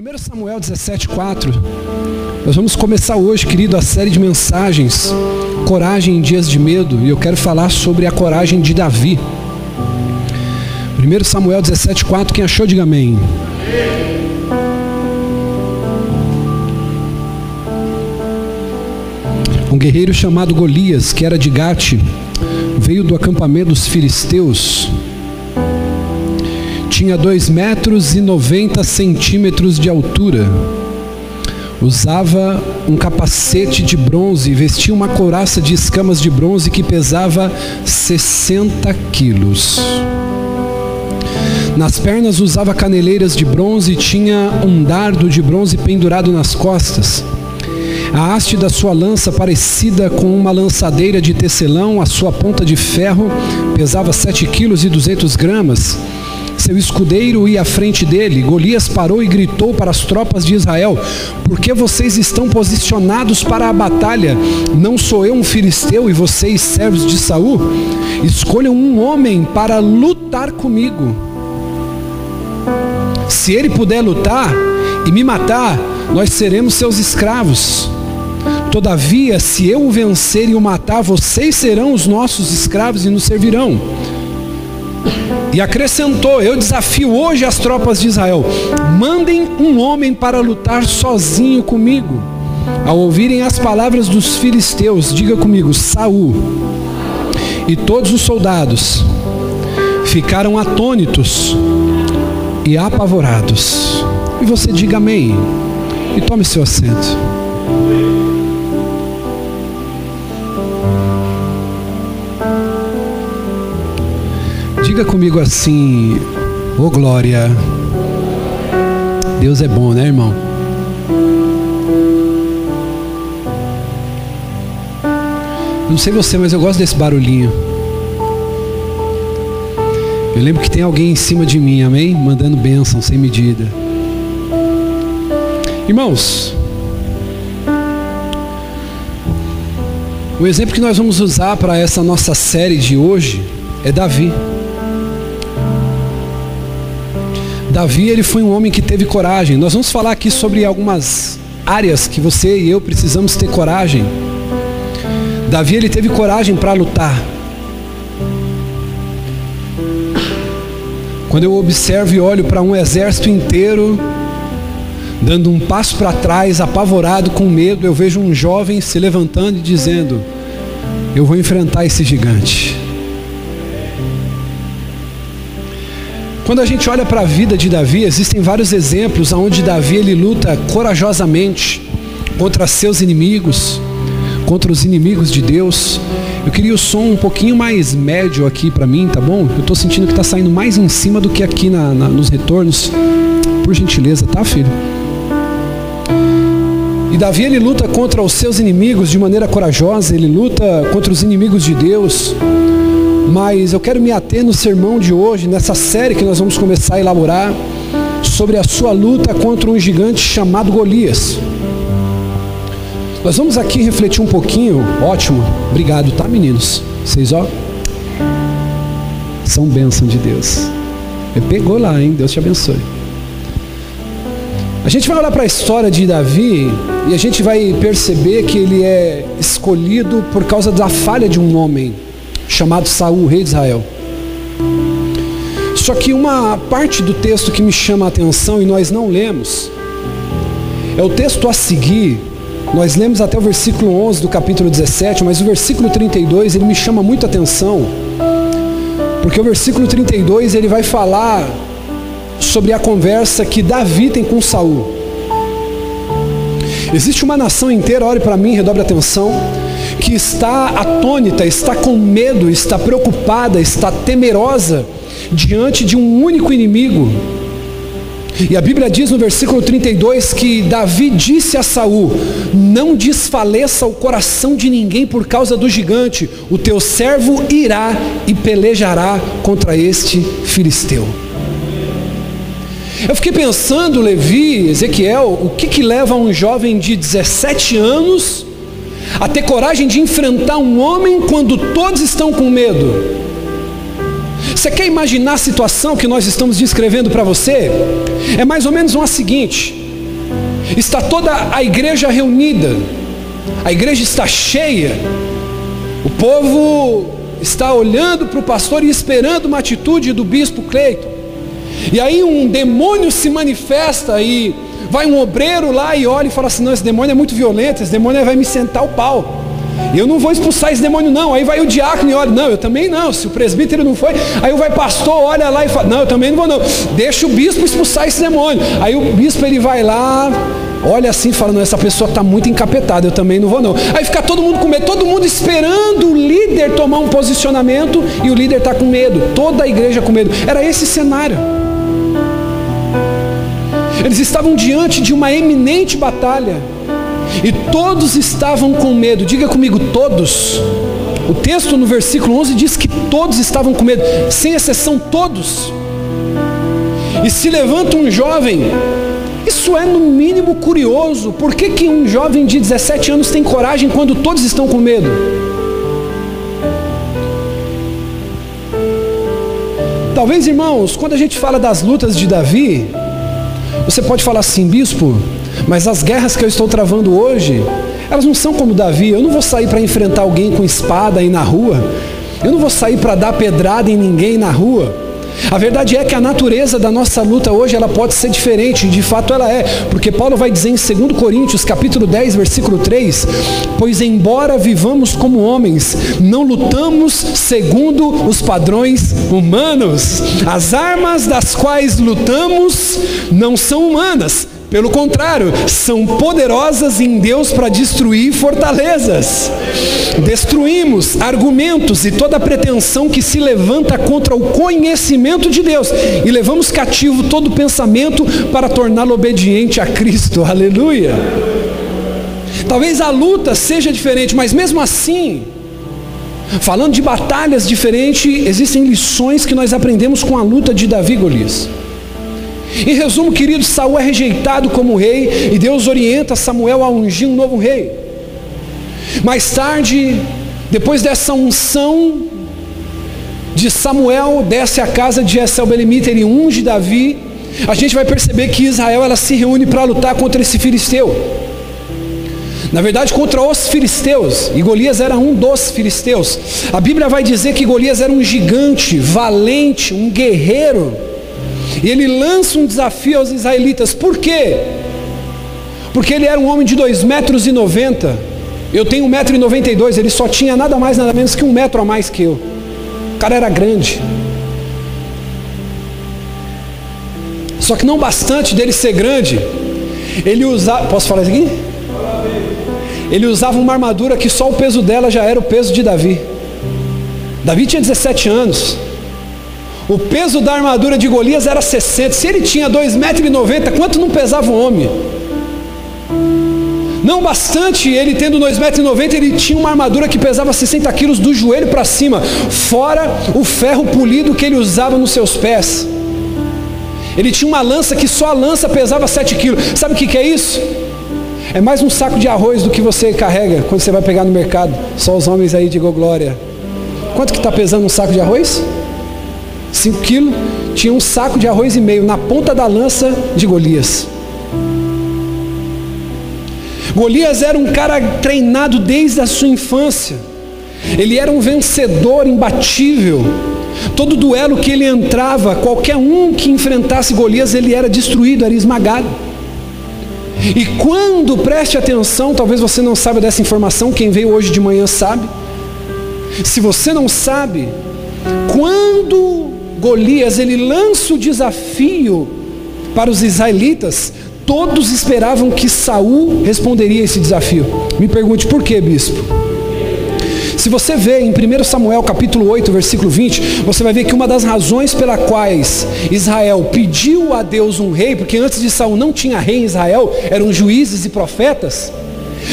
1 Samuel 17,4, nós vamos começar hoje, querido, a série de mensagens, Coragem em Dias de Medo, e eu quero falar sobre a coragem de Davi. 1 Samuel 17,4, quem achou, diga amém. Um guerreiro chamado Golias, que era de Gate, veio do acampamento dos filisteus tinha 2 metros e 90 centímetros de altura. Usava um capacete de bronze e vestia uma couraça de escamas de bronze que pesava 60 quilos. Nas pernas usava caneleiras de bronze e tinha um dardo de bronze pendurado nas costas. A haste da sua lança, parecida com uma lançadeira de tecelão, a sua ponta de ferro pesava 7 quilos e 200 gramas seu escudeiro ia à frente dele. Golias parou e gritou para as tropas de Israel: Por que vocês estão posicionados para a batalha? Não sou eu um filisteu e vocês servos de Saul? Escolham um homem para lutar comigo. Se ele puder lutar e me matar, nós seremos seus escravos. Todavia, se eu o vencer e o matar, vocês serão os nossos escravos e nos servirão. E acrescentou: Eu desafio hoje as tropas de Israel: mandem um homem para lutar sozinho comigo. Ao ouvirem as palavras dos filisteus, diga comigo: Saul e todos os soldados ficaram atônitos e apavorados. E você diga amém. E tome seu assento. Diga comigo assim, ô oh glória. Deus é bom, né, irmão? Não sei você, mas eu gosto desse barulhinho. Eu lembro que tem alguém em cima de mim, amém? Mandando bênção sem medida. Irmãos, o exemplo que nós vamos usar para essa nossa série de hoje é Davi. Davi ele foi um homem que teve coragem. Nós vamos falar aqui sobre algumas áreas que você e eu precisamos ter coragem. Davi ele teve coragem para lutar. Quando eu observo e olho para um exército inteiro dando um passo para trás, apavorado, com medo, eu vejo um jovem se levantando e dizendo: Eu vou enfrentar esse gigante. Quando a gente olha para a vida de Davi, existem vários exemplos onde Davi ele luta corajosamente contra seus inimigos, contra os inimigos de Deus. Eu queria o som um pouquinho mais médio aqui para mim, tá bom? Eu estou sentindo que está saindo mais em cima do que aqui na, na, nos retornos. Por gentileza, tá, filho? E Davi ele luta contra os seus inimigos de maneira corajosa, ele luta contra os inimigos de Deus. Mas eu quero me ater no sermão de hoje, nessa série que nós vamos começar a elaborar, sobre a sua luta contra um gigante chamado Golias. Nós vamos aqui refletir um pouquinho, ótimo, obrigado, tá meninos? Vocês ó, são bênção de Deus. Ele pegou lá, hein? Deus te abençoe. A gente vai olhar para a história de Davi e a gente vai perceber que ele é escolhido por causa da falha de um homem chamado Saul, rei de Israel. Só que uma parte do texto que me chama a atenção e nós não lemos, é o texto a seguir, nós lemos até o versículo 11 do capítulo 17, mas o versículo 32 ele me chama muito a atenção, porque o versículo 32 ele vai falar sobre a conversa que Davi tem com Saul. Existe uma nação inteira, olhe para mim, redobre atenção, que está atônita, está com medo, está preocupada, está temerosa diante de um único inimigo. E a Bíblia diz no versículo 32 que Davi disse a Saul: Não desfaleça o coração de ninguém por causa do gigante, o teu servo irá e pelejará contra este filisteu. Eu fiquei pensando, Levi, Ezequiel, o que, que leva um jovem de 17 anos a ter coragem de enfrentar um homem quando todos estão com medo. Você quer imaginar a situação que nós estamos descrevendo para você? É mais ou menos uma seguinte: Está toda a igreja reunida. A igreja está cheia. O povo está olhando para o pastor e esperando uma atitude do bispo Cleiton. E aí um demônio se manifesta e vai um obreiro lá e olha e fala assim, não, esse demônio é muito violento, esse demônio vai me sentar o pau. Eu não vou expulsar esse demônio, não. Aí vai o diácono e olha, não, eu também não. Se o presbítero não foi, aí vai pastor, olha lá e fala, não, eu também não vou, não. Deixa o bispo expulsar esse demônio. Aí o bispo ele vai lá, olha assim, fala, não, essa pessoa está muito encapetada, eu também não vou, não. Aí fica todo mundo com medo, todo mundo esperando o líder tomar um posicionamento e o líder está com medo, toda a igreja com medo. Era esse cenário. Eles estavam diante de uma eminente batalha. E todos estavam com medo. Diga comigo, todos. O texto no versículo 11 diz que todos estavam com medo, sem exceção todos. E se levanta um jovem, isso é no mínimo curioso. Por que, que um jovem de 17 anos tem coragem quando todos estão com medo? Talvez, irmãos, quando a gente fala das lutas de Davi, você pode falar assim, bispo, mas as guerras que eu estou travando hoje, elas não são como Davi. Eu não vou sair para enfrentar alguém com espada aí na rua. Eu não vou sair para dar pedrada em ninguém na rua. A verdade é que a natureza da nossa luta hoje ela pode ser diferente, de fato ela é, porque Paulo vai dizer em 2 Coríntios, capítulo 10, versículo 3, pois embora vivamos como homens, não lutamos segundo os padrões humanos. As armas das quais lutamos não são humanas, pelo contrário, são poderosas em Deus para destruir fortalezas. Destruímos argumentos e toda pretensão que se levanta contra o conhecimento de Deus e levamos cativo todo pensamento para torná-lo obediente a Cristo. Aleluia. Talvez a luta seja diferente, mas mesmo assim, falando de batalhas diferentes, existem lições que nós aprendemos com a luta de Davi Golias. Em resumo, querido, Saul é rejeitado como rei e Deus orienta Samuel a ungir um novo rei. Mais tarde, depois dessa unção de Samuel, desce a casa de Essel Belemita, ele unge Davi. A gente vai perceber que Israel ela se reúne para lutar contra esse filisteu. Na verdade, contra os filisteus, e Golias era um dos filisteus. A Bíblia vai dizer que Golias era um gigante, valente, um guerreiro e ele lança um desafio aos israelitas. Por quê? Porque ele era um homem de 2,90 metros e 90. Eu tenho 1,92m, ele só tinha nada mais, nada menos que um metro a mais que eu. O cara era grande. Só que não bastante dele ser grande, ele usava. Posso falar isso aqui? Ele usava uma armadura que só o peso dela já era o peso de Davi. Davi tinha 17 anos. O peso da armadura de Golias era 60. Se ele tinha 2,90 metros, quanto não pesava o homem? Não bastante ele tendo 2,90 metros, ele tinha uma armadura que pesava 60 quilos do joelho para cima, fora o ferro polido que ele usava nos seus pés. Ele tinha uma lança que só a lança pesava 7 quilos. Sabe o que, que é isso? É mais um saco de arroz do que você carrega quando você vai pegar no mercado. Só os homens aí digam glória. Quanto que está pesando um saco de arroz? 5 quilos, tinha um saco de arroz e meio na ponta da lança de Golias. Golias era um cara treinado desde a sua infância. Ele era um vencedor imbatível. Todo duelo que ele entrava, qualquer um que enfrentasse Golias, ele era destruído, era esmagado. E quando, preste atenção, talvez você não saiba dessa informação, quem veio hoje de manhã sabe. Se você não sabe, quando Golias ele lança o desafio para os israelitas, todos esperavam que Saul responderia esse desafio. Me pergunte por que, bispo? Se você vê em 1 Samuel capítulo 8, versículo 20, você vai ver que uma das razões pela quais Israel pediu a Deus um rei, porque antes de Saul não tinha rei em Israel, eram juízes e profetas,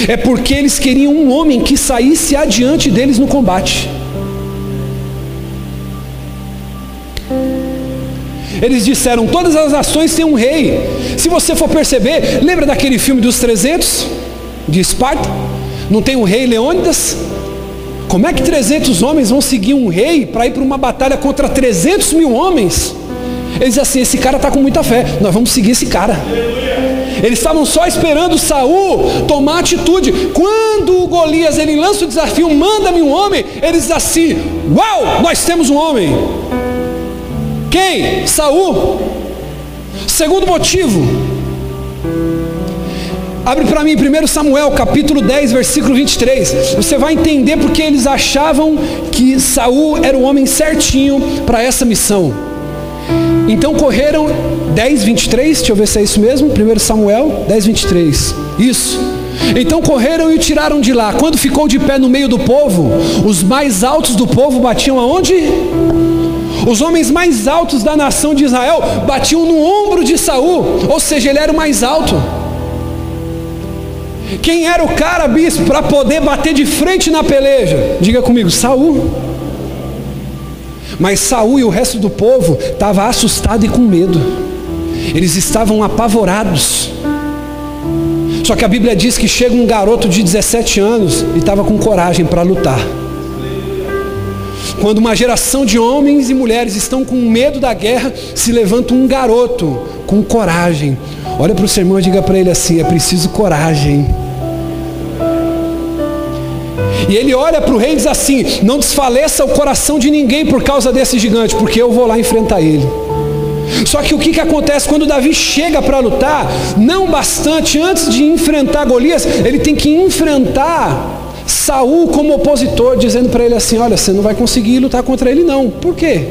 é porque eles queriam um homem que saísse adiante deles no combate. Eles disseram: todas as nações têm um rei. Se você for perceber, lembra daquele filme dos 300 de Esparta? Não tem um rei Leônidas? Como é que 300 homens vão seguir um rei para ir para uma batalha contra 300 mil homens? Eles dizem assim: esse cara está com muita fé, nós vamos seguir esse cara. Eles estavam só esperando Saul tomar atitude. Quando o Golias ele lança o desafio, manda-me um homem, eles dizem assim: Uau, nós temos um homem. Quem? Saul. Segundo motivo, Abre para mim 1 Samuel capítulo 10, versículo 23. Você vai entender porque eles achavam que Saul era o homem certinho para essa missão. Então correram 10, 23, deixa eu ver se é isso mesmo. 1 Samuel 10, 23. Isso. Então correram e o tiraram de lá. Quando ficou de pé no meio do povo, os mais altos do povo batiam aonde? Os homens mais altos da nação de Israel batiam no ombro de Saul, ou seja, ele era o mais alto. Quem era o cara, bispo, para poder bater de frente na peleja? Diga comigo, Saul. Mas Saul e o resto do povo estava assustado e com medo. Eles estavam apavorados. Só que a Bíblia diz que chega um garoto de 17 anos e estava com coragem para lutar. Quando uma geração de homens e mulheres estão com medo da guerra, se levanta um garoto com coragem. Olha para o seu irmão e diga para ele assim: é preciso coragem. E ele olha para o rei e diz assim: Não desfaleça o coração de ninguém por causa desse gigante, porque eu vou lá enfrentar ele. Só que o que, que acontece quando Davi chega para lutar? Não bastante, antes de enfrentar Golias, ele tem que enfrentar Saul como opositor, dizendo para ele assim: Olha, você não vai conseguir lutar contra ele, não. Por quê?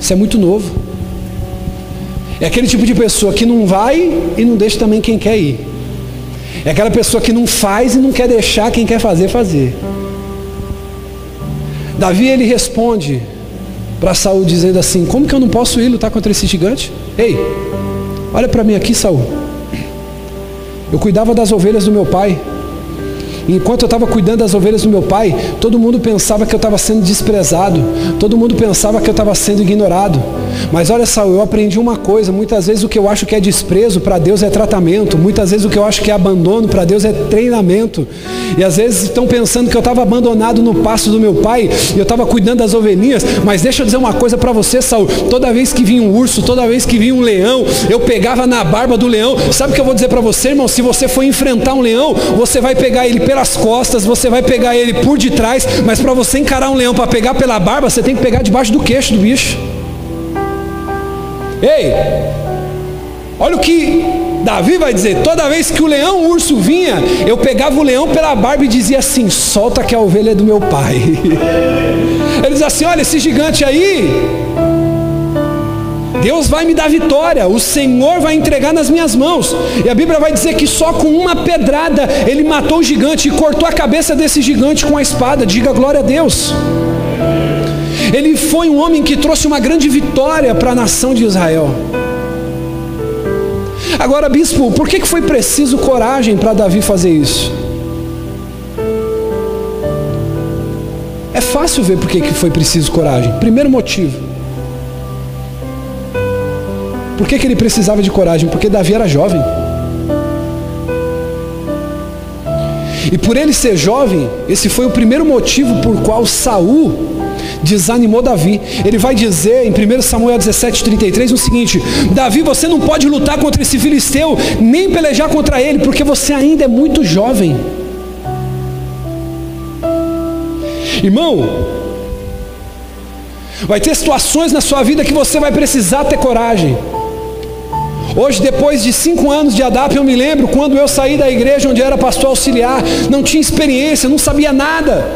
Você é muito novo. É aquele tipo de pessoa que não vai e não deixa também quem quer ir. É aquela pessoa que não faz e não quer deixar quem quer fazer fazer. Davi ele responde para Saul dizendo assim: Como que eu não posso ir lutar contra esse gigante? Ei, olha para mim aqui, Saul. Eu cuidava das ovelhas do meu pai. Enquanto eu estava cuidando das ovelhas do meu pai, todo mundo pensava que eu estava sendo desprezado, todo mundo pensava que eu estava sendo ignorado. Mas olha só, eu aprendi uma coisa: muitas vezes o que eu acho que é desprezo para Deus é tratamento, muitas vezes o que eu acho que é abandono para Deus é treinamento. E às vezes estão pensando que eu estava abandonado no passo do meu pai e eu estava cuidando das ovelhinhas. Mas deixa eu dizer uma coisa para você, Saul: toda vez que vinha um urso, toda vez que vinha um leão, eu pegava na barba do leão. Sabe o que eu vou dizer para você, irmão? Se você for enfrentar um leão, você vai pegar ele pelas costas, você vai pegar ele por detrás, mas para você encarar um leão para pegar pela barba, você tem que pegar debaixo do queixo do bicho. Ei, olha o que Davi vai dizer: toda vez que o leão, o urso vinha, eu pegava o leão pela barba e dizia assim: solta que a ovelha é do meu pai. Ele diz assim: olha, esse gigante aí, Deus vai me dar vitória, o Senhor vai entregar nas minhas mãos. E a Bíblia vai dizer que só com uma pedrada ele matou o gigante e cortou a cabeça desse gigante com a espada. Diga glória a Deus. Ele foi um homem que trouxe uma grande vitória para a nação de Israel. Agora, bispo, por que foi preciso coragem para Davi fazer isso? É fácil ver por que foi preciso coragem. Primeiro motivo. Por que, que ele precisava de coragem? Porque Davi era jovem. E por ele ser jovem, esse foi o primeiro motivo por qual Saul desanimou Davi. Ele vai dizer em 1 Samuel 17,33 o seguinte: Davi, você não pode lutar contra esse filisteu, nem pelejar contra ele, porque você ainda é muito jovem. Irmão, vai ter situações na sua vida que você vai precisar ter coragem. Hoje, depois de cinco anos de ADAP, eu me lembro quando eu saí da igreja onde era pastor auxiliar, não tinha experiência, não sabia nada.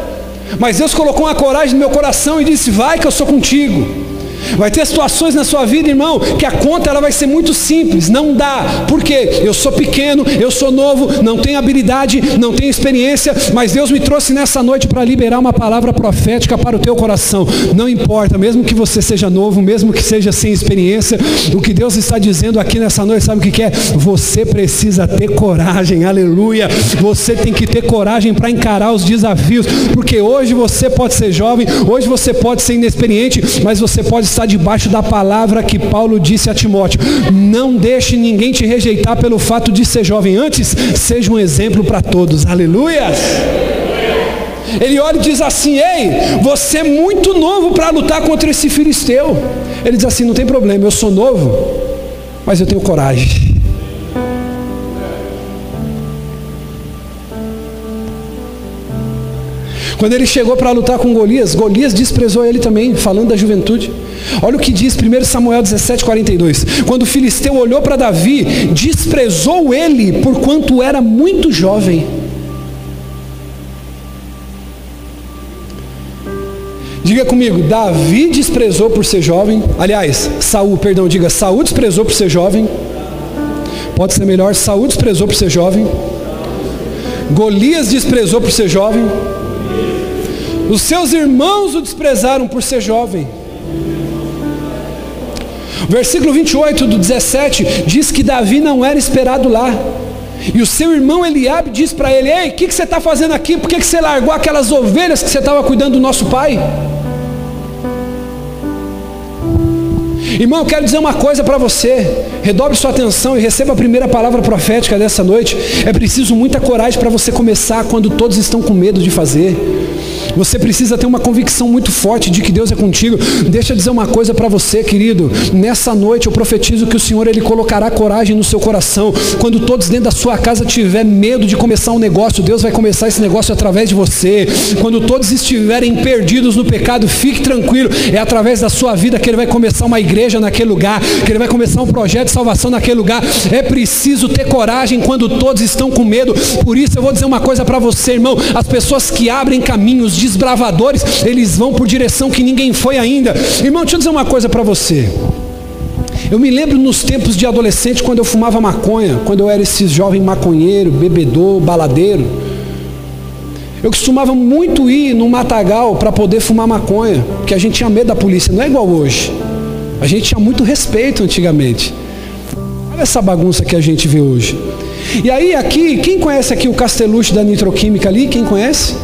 Mas Deus colocou uma coragem no meu coração e disse: Vai que eu sou contigo. Vai ter situações na sua vida, irmão, que a conta ela vai ser muito simples, não dá. Porque eu sou pequeno, eu sou novo, não tenho habilidade, não tenho experiência, mas Deus me trouxe nessa noite para liberar uma palavra profética para o teu coração. Não importa, mesmo que você seja novo, mesmo que seja sem experiência, o que Deus está dizendo aqui nessa noite, sabe o que é? Você precisa ter coragem. Aleluia. Você tem que ter coragem para encarar os desafios, porque hoje você pode ser jovem, hoje você pode ser inexperiente, mas você pode está debaixo da palavra que Paulo disse a Timóteo: Não deixe ninguém te rejeitar pelo fato de ser jovem, antes seja um exemplo para todos. Aleluias! Ele olha e diz assim: Ei, você é muito novo para lutar contra esse filisteu. Ele diz assim: Não tem problema, eu sou novo, mas eu tenho coragem. Quando ele chegou para lutar com Golias, Golias desprezou ele também, falando da juventude. Olha o que diz 1 Samuel 17, 42. Quando o filisteu olhou para Davi, desprezou ele, porquanto era muito jovem. Diga comigo, Davi desprezou por ser jovem. Aliás, Saul, perdão, diga, Saul desprezou por ser jovem. Pode ser melhor, Saul desprezou por ser jovem. Golias desprezou por ser jovem. Os seus irmãos o desprezaram por ser jovem. Versículo 28 do 17 diz que Davi não era esperado lá. E o seu irmão Eliabe diz para ele: Ei, o que, que, você está fazendo aqui? Por que, que você largou aquelas ovelhas que você estava cuidando do nosso pai? Irmão, eu quero dizer uma coisa para você. Redobre sua atenção e receba a primeira palavra profética dessa noite. É preciso muita coragem para você começar quando todos estão com medo de fazer. Você precisa ter uma convicção muito forte de que Deus é contigo. Deixa eu dizer uma coisa para você, querido. Nessa noite eu profetizo que o Senhor ele colocará coragem no seu coração. Quando todos dentro da sua casa tiver medo de começar um negócio, Deus vai começar esse negócio através de você. Quando todos estiverem perdidos no pecado, fique tranquilo. É através da sua vida que ele vai começar uma igreja naquele lugar, que ele vai começar um projeto de salvação naquele lugar. É preciso ter coragem quando todos estão com medo. Por isso eu vou dizer uma coisa para você, irmão. As pessoas que abrem caminhos de desbravadores, eles vão por direção que ninguém foi ainda. Irmão, deixa eu dizer uma coisa para você. Eu me lembro nos tempos de adolescente, quando eu fumava maconha, quando eu era esse jovem maconheiro, bebedor, baladeiro. Eu costumava muito ir no matagal para poder fumar maconha, porque a gente tinha medo da polícia, não é igual hoje. A gente tinha muito respeito antigamente. Olha essa bagunça que a gente vê hoje. E aí aqui, quem conhece aqui o Casteluche da Nitroquímica ali? Quem conhece?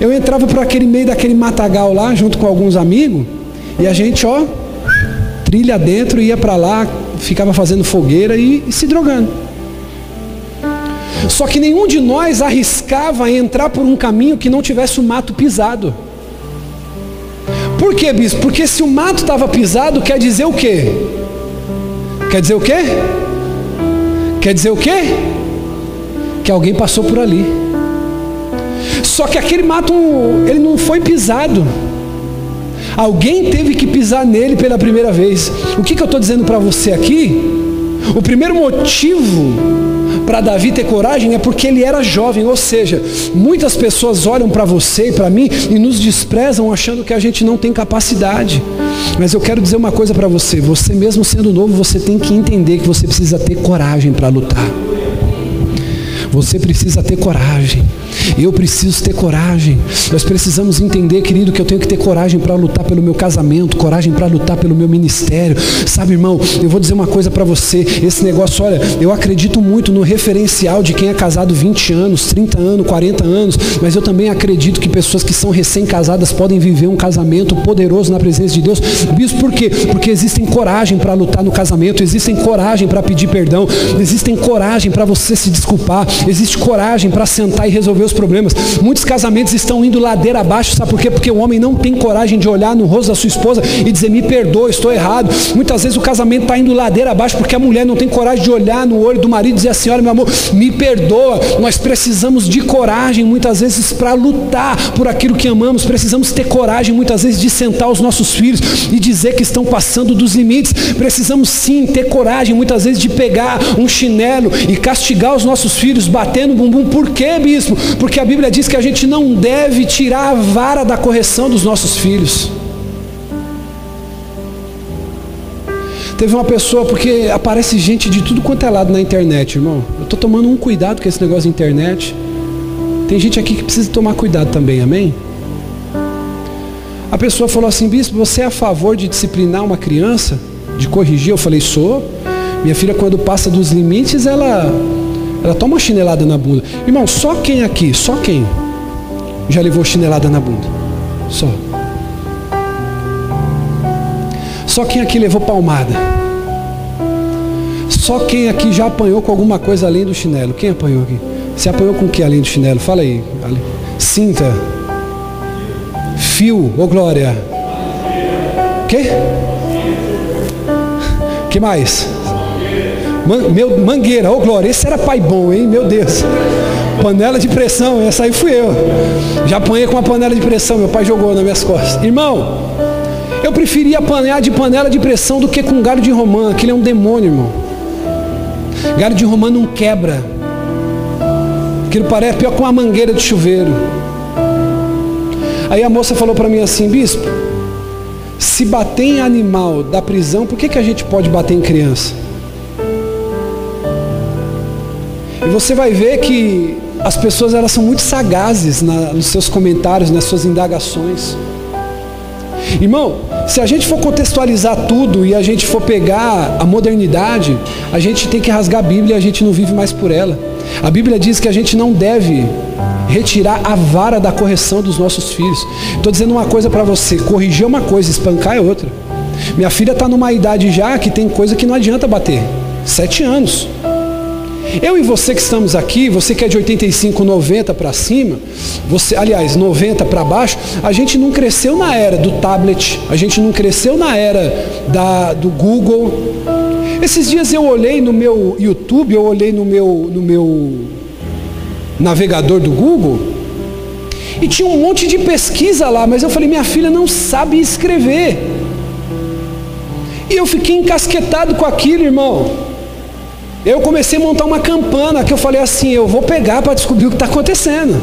Eu entrava por aquele meio daquele matagal lá, junto com alguns amigos, e a gente, ó, trilha dentro, ia para lá, ficava fazendo fogueira e, e se drogando. Só que nenhum de nós arriscava entrar por um caminho que não tivesse o mato pisado. Por quê, bispo? Porque se o mato estava pisado, quer dizer o quê? Quer dizer o quê? Quer dizer o quê? Que alguém passou por ali. Só que aquele mato, ele não foi pisado. Alguém teve que pisar nele pela primeira vez. O que, que eu estou dizendo para você aqui? O primeiro motivo para Davi ter coragem é porque ele era jovem, ou seja, muitas pessoas olham para você e para mim e nos desprezam achando que a gente não tem capacidade. Mas eu quero dizer uma coisa para você: você mesmo sendo novo, você tem que entender que você precisa ter coragem para lutar. Você precisa ter coragem. Eu preciso ter coragem. Nós precisamos entender, querido, que eu tenho que ter coragem para lutar pelo meu casamento, coragem para lutar pelo meu ministério. Sabe, irmão, eu vou dizer uma coisa para você. Esse negócio, olha, eu acredito muito no referencial de quem é casado 20 anos, 30 anos, 40 anos, mas eu também acredito que pessoas que são recém-casadas podem viver um casamento poderoso na presença de Deus. Bispo, por quê? Porque existem coragem para lutar no casamento, existem coragem para pedir perdão, existem coragem para você se desculpar, existe coragem para sentar e resolver os problemas. Muitos casamentos estão indo ladeira abaixo, sabe por quê? Porque o homem não tem coragem de olhar no rosto da sua esposa e dizer, me perdoa, estou errado. Muitas vezes o casamento está indo ladeira abaixo porque a mulher não tem coragem de olhar no olho do marido e dizer assim, olha meu amor, me perdoa. Nós precisamos de coragem muitas vezes para lutar por aquilo que amamos. Precisamos ter coragem muitas vezes de sentar os nossos filhos e dizer que estão passando dos limites. Precisamos sim ter coragem muitas vezes de pegar um chinelo e castigar os nossos filhos batendo bumbum. Por quê, bispo? Porque a Bíblia diz que a gente não deve tirar a vara da correção dos nossos filhos. Teve uma pessoa, porque aparece gente de tudo quanto é lado na internet, irmão. Eu estou tomando um cuidado com esse negócio de internet. Tem gente aqui que precisa tomar cuidado também, amém? A pessoa falou assim, bispo, você é a favor de disciplinar uma criança? De corrigir? Eu falei, sou. Minha filha, quando passa dos limites, ela ela toma uma chinelada na bunda. Irmão, só quem aqui, só quem já levou chinelada na bunda? Só. Só quem aqui levou palmada? Só quem aqui já apanhou com alguma coisa além do chinelo? Quem apanhou aqui? Você apanhou com o que além do chinelo? Fala aí. Cinta. Fio, ô glória. Quê? Que mais? Man, meu, mangueira, ô oh, glória, esse era pai bom, hein? Meu Deus. panela de pressão, essa aí fui eu. Já apanhei com uma panela de pressão, meu pai jogou nas minhas costas. Irmão, eu preferia apanhar de panela de pressão do que com galho de romã. Aquilo é um demônio, irmão. Galho de romã não quebra. Aquilo parece pior que uma mangueira de chuveiro. Aí a moça falou para mim assim, bispo, se bater em animal da prisão, por que, que a gente pode bater em criança? E você vai ver que as pessoas elas são muito sagazes na, nos seus comentários, nas suas indagações. Irmão, se a gente for contextualizar tudo e a gente for pegar a modernidade, a gente tem que rasgar a Bíblia e a gente não vive mais por ela. A Bíblia diz que a gente não deve retirar a vara da correção dos nossos filhos. Estou dizendo uma coisa para você: corrigir é uma coisa, espancar é outra. Minha filha está numa idade já que tem coisa que não adianta bater. Sete anos. Eu e você que estamos aqui, você que é de 85, 90 para cima, você, aliás, 90 para baixo, a gente não cresceu na era do tablet, a gente não cresceu na era da, do Google. Esses dias eu olhei no meu YouTube, eu olhei no meu, no meu navegador do Google, e tinha um monte de pesquisa lá, mas eu falei, minha filha não sabe escrever. E eu fiquei encasquetado com aquilo, irmão. Eu comecei a montar uma campana que eu falei assim, eu vou pegar para descobrir o que está acontecendo.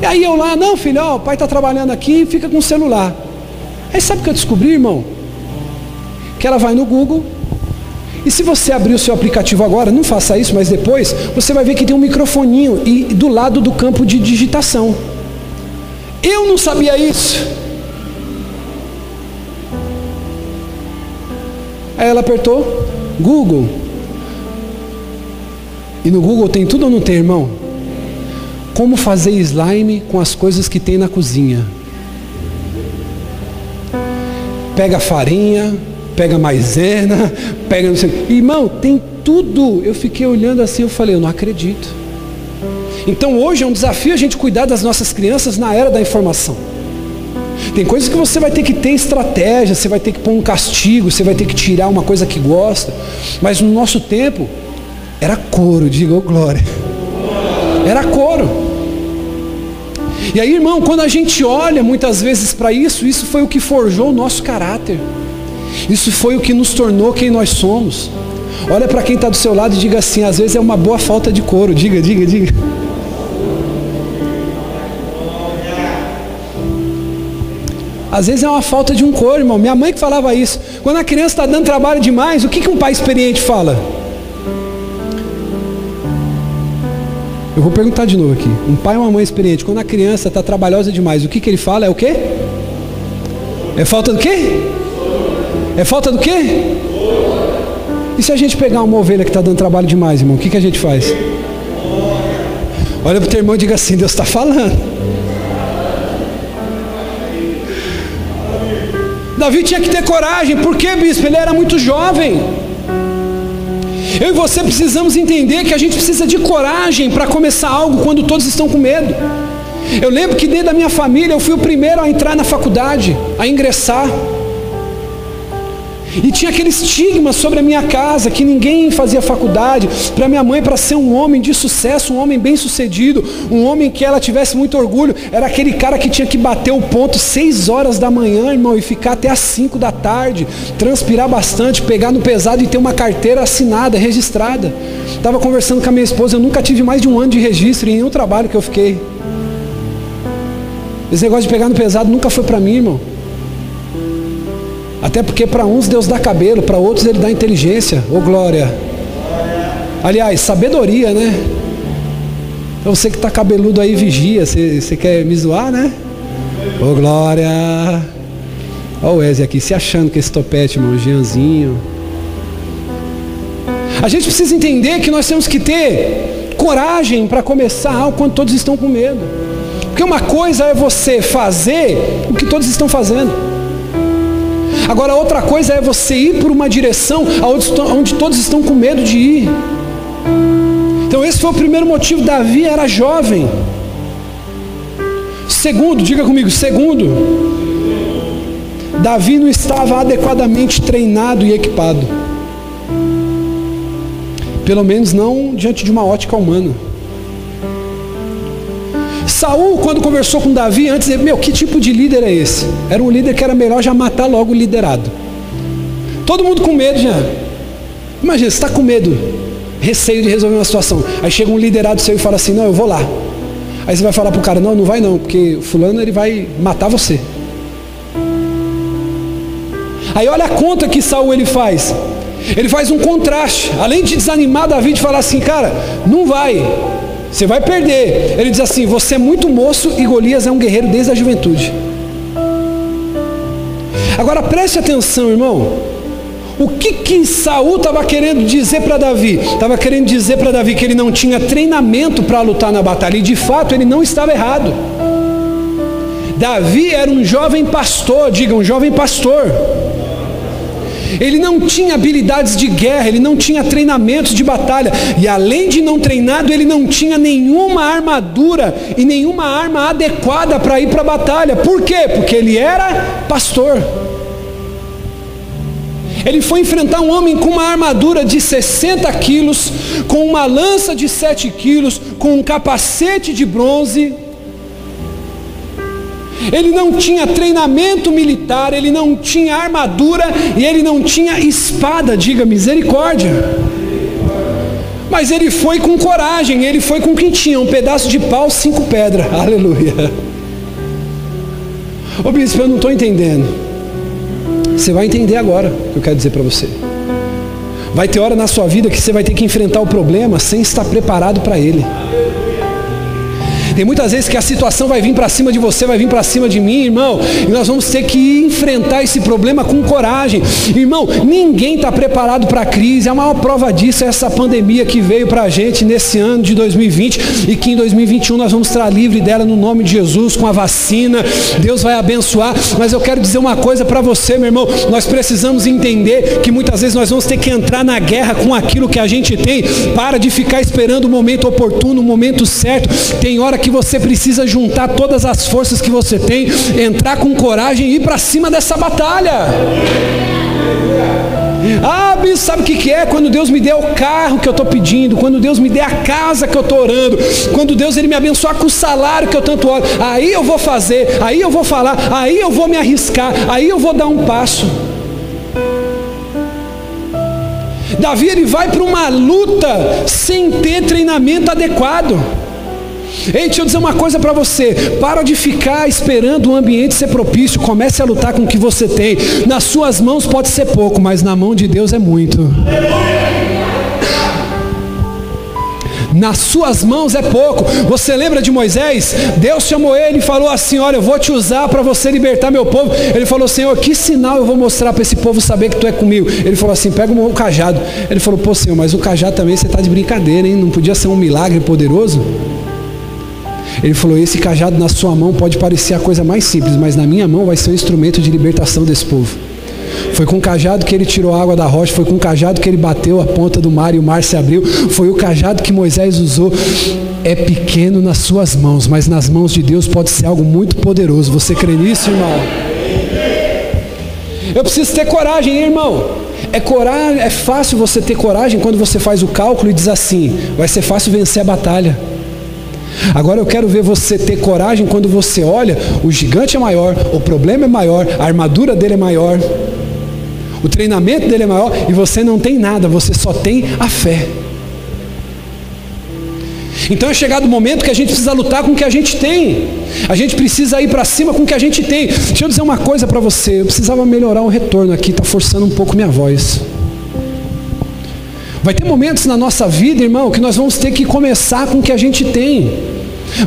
E aí eu lá, não filho, ó, o pai está trabalhando aqui, fica com o celular. Aí sabe o que eu descobri, irmão? Que ela vai no Google, e se você abrir o seu aplicativo agora, não faça isso, mas depois, você vai ver que tem um microfoninho e do lado do campo de digitação. Eu não sabia isso. Aí ela apertou Google. E no Google tem tudo ou não tem, irmão? Como fazer slime com as coisas que tem na cozinha. Pega farinha, pega maisena, pega não sei. Irmão, tem tudo. Eu fiquei olhando assim, eu falei, eu não acredito. Então hoje é um desafio a gente cuidar das nossas crianças na era da informação. Tem coisas que você vai ter que ter estratégia, você vai ter que pôr um castigo, você vai ter que tirar uma coisa que gosta. Mas no nosso tempo, era couro, diga oh, glória. Era couro. E aí, irmão, quando a gente olha muitas vezes para isso, isso foi o que forjou o nosso caráter. Isso foi o que nos tornou quem nós somos. Olha para quem está do seu lado e diga assim: às vezes é uma boa falta de couro. Diga, diga, diga. Às vezes é uma falta de um couro, irmão. Minha mãe que falava isso. Quando a criança está dando trabalho demais, o que, que um pai experiente fala? Eu vou perguntar de novo aqui. Um pai ou uma mãe experiente, quando a criança está trabalhosa demais, o que, que ele fala? É o quê? É falta do quê? É falta do quê? E se a gente pegar uma ovelha que está dando trabalho demais, irmão, o que, que a gente faz? Olha para o teu irmão e diga assim: Deus está falando. Davi tinha que ter coragem, por quê, bispo? Ele era muito jovem. Eu e você precisamos entender que a gente precisa de coragem para começar algo quando todos estão com medo. Eu lembro que dentro da minha família eu fui o primeiro a entrar na faculdade, a ingressar. E tinha aquele estigma sobre a minha casa, que ninguém fazia faculdade. Para minha mãe, para ser um homem de sucesso, um homem bem sucedido, um homem que ela tivesse muito orgulho, era aquele cara que tinha que bater o ponto seis horas da manhã, irmão, e ficar até às cinco da tarde, transpirar bastante, pegar no pesado e ter uma carteira assinada, registrada. Estava conversando com a minha esposa, eu nunca tive mais de um ano de registro em nenhum trabalho que eu fiquei. Esse negócio de pegar no pesado nunca foi para mim, irmão. Até porque para uns Deus dá cabelo, para outros Ele dá inteligência, ô glória. Aliás, sabedoria, né? Então você que está cabeludo aí, vigia. Você, você quer me zoar, né? Ô oh, glória. Olha o Wesley aqui, se achando que esse topete, irmão, Jeanzinho. A gente precisa entender que nós temos que ter coragem para começar algo quando todos estão com medo. Porque uma coisa é você fazer o que todos estão fazendo. Agora, outra coisa é você ir por uma direção onde todos estão com medo de ir. Então, esse foi o primeiro motivo. Davi era jovem. Segundo, diga comigo, segundo, Davi não estava adequadamente treinado e equipado. Pelo menos não diante de uma ótica humana. Saul, quando conversou com Davi, antes, ele, meu, que tipo de líder é esse? Era um líder que era melhor já matar logo o liderado. Todo mundo com medo já. Imagina, você está com medo, receio de resolver uma situação. Aí chega um liderado seu e fala assim, não, eu vou lá. Aí você vai falar para o cara, não, não vai não, porque fulano ele vai matar você. Aí olha a conta que Saul ele faz. Ele faz um contraste. Além de desanimar Davi de falar assim, cara, não vai. Você vai perder. Ele diz assim: Você é muito moço e Golias é um guerreiro desde a juventude. Agora preste atenção, irmão. O que que Saul estava querendo dizer para Davi? Estava querendo dizer para Davi que ele não tinha treinamento para lutar na batalha. E de fato ele não estava errado. Davi era um jovem pastor, diga um jovem pastor. Ele não tinha habilidades de guerra, ele não tinha treinamentos de batalha, e além de não treinado, ele não tinha nenhuma armadura e nenhuma arma adequada para ir para a batalha. Por quê? Porque ele era pastor. Ele foi enfrentar um homem com uma armadura de 60 quilos, com uma lança de 7 quilos, com um capacete de bronze ele não tinha treinamento militar, ele não tinha armadura e ele não tinha espada, diga misericórdia. Mas ele foi com coragem, ele foi com o que tinha, um pedaço de pau, cinco pedras. Aleluia. Ô bispo, eu não estou entendendo. Você vai entender agora o que eu quero dizer para você. Vai ter hora na sua vida que você vai ter que enfrentar o problema sem estar preparado para ele. Tem muitas vezes que a situação vai vir para cima de você, vai vir para cima de mim, irmão, e nós vamos ter que enfrentar esse problema com coragem. Irmão, ninguém está preparado para a crise. A maior prova disso é essa pandemia que veio para a gente nesse ano de 2020 e que em 2021 nós vamos estar livre dela no nome de Jesus, com a vacina. Deus vai abençoar. Mas eu quero dizer uma coisa para você, meu irmão. Nós precisamos entender que muitas vezes nós vamos ter que entrar na guerra com aquilo que a gente tem. Para de ficar esperando o momento oportuno, o momento certo. Tem hora que você precisa juntar todas as forças que você tem, entrar com coragem e ir para cima dessa batalha. Ah, sabe o que, que é? Quando Deus me der o carro que eu estou pedindo, quando Deus me der a casa que eu estou orando, quando Deus ele me abençoar com o salário que eu tanto oro, aí eu vou fazer, aí eu vou falar, aí eu vou me arriscar, aí eu vou dar um passo. Davi ele vai para uma luta sem ter treinamento adequado. Ei, deixa eu dizer uma coisa para você: para de ficar esperando o ambiente ser propício, comece a lutar com o que você tem. Nas suas mãos pode ser pouco, mas na mão de Deus é muito. nas suas mãos é pouco. Você lembra de Moisés? Deus chamou ele e falou assim: Olha, eu vou te usar para você libertar meu povo. Ele falou: Senhor, que sinal eu vou mostrar para esse povo saber que tu é comigo? Ele falou assim: Pega o cajado. Ele falou: Pô, Senhor, mas o cajado também você está de brincadeira, hein? Não podia ser um milagre poderoso? Ele falou: Esse cajado na sua mão pode parecer a coisa mais simples, mas na minha mão vai ser um instrumento de libertação desse povo. Foi com o cajado que ele tirou a água da rocha, foi com o cajado que ele bateu a ponta do mar e o mar se abriu, foi o cajado que Moisés usou. É pequeno nas suas mãos, mas nas mãos de Deus pode ser algo muito poderoso. Você crê nisso, irmão? Eu preciso ter coragem, hein, irmão. É coragem, é fácil você ter coragem quando você faz o cálculo e diz assim: vai ser fácil vencer a batalha. Agora eu quero ver você ter coragem quando você olha, o gigante é maior, o problema é maior, a armadura dele é maior, o treinamento dele é maior e você não tem nada, você só tem a fé. Então é chegado o momento que a gente precisa lutar com o que a gente tem. A gente precisa ir para cima com o que a gente tem. Deixa eu dizer uma coisa para você. Eu precisava melhorar o retorno aqui, está forçando um pouco minha voz. Vai ter momentos na nossa vida, irmão, que nós vamos ter que começar com o que a gente tem.